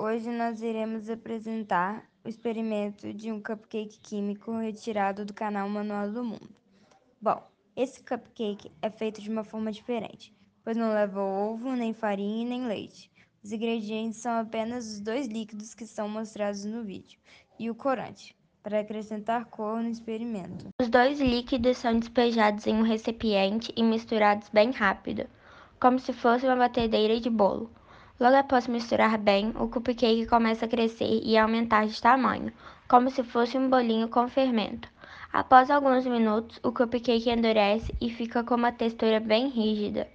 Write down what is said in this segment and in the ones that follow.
Hoje nós iremos apresentar o experimento de um cupcake químico retirado do canal Manual do Mundo. Bom, esse cupcake é feito de uma forma diferente, pois não leva ovo, nem farinha e nem leite. Os ingredientes são apenas os dois líquidos que são mostrados no vídeo e o corante, para acrescentar cor no experimento. Os dois líquidos são despejados em um recipiente e misturados bem rápido, como se fosse uma batedeira de bolo. Logo após misturar bem, o cupcake começa a crescer e aumentar de tamanho, como se fosse um bolinho com fermento. Após alguns minutos, o cupcake endurece e fica com uma textura bem rígida.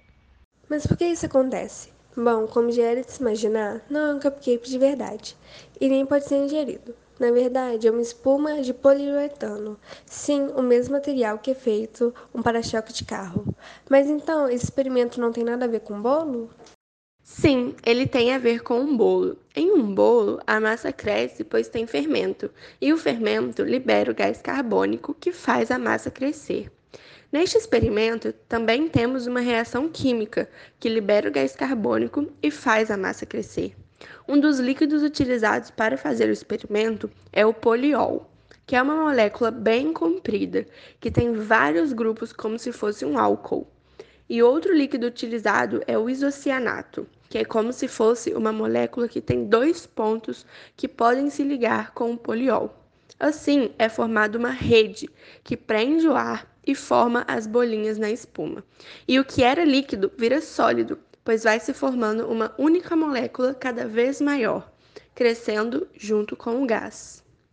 Mas por que isso acontece? Bom, como já era de se imaginar, não é um cupcake de verdade e nem pode ser ingerido. Na verdade, é uma espuma de poliuretano. Sim, o mesmo material que é feito um para-choque de carro. Mas então, esse experimento não tem nada a ver com bolo? Sim, ele tem a ver com um bolo. Em um bolo, a massa cresce pois tem fermento, e o fermento libera o gás carbônico que faz a massa crescer. Neste experimento, também temos uma reação química que libera o gás carbônico e faz a massa crescer. Um dos líquidos utilizados para fazer o experimento é o poliol, que é uma molécula bem comprida, que tem vários grupos como se fosse um álcool. E outro líquido utilizado é o isocianato, que é como se fosse uma molécula que tem dois pontos que podem se ligar com o poliol. Assim, é formada uma rede que prende o ar e forma as bolinhas na espuma. E o que era líquido vira sólido, pois vai se formando uma única molécula cada vez maior, crescendo junto com o gás.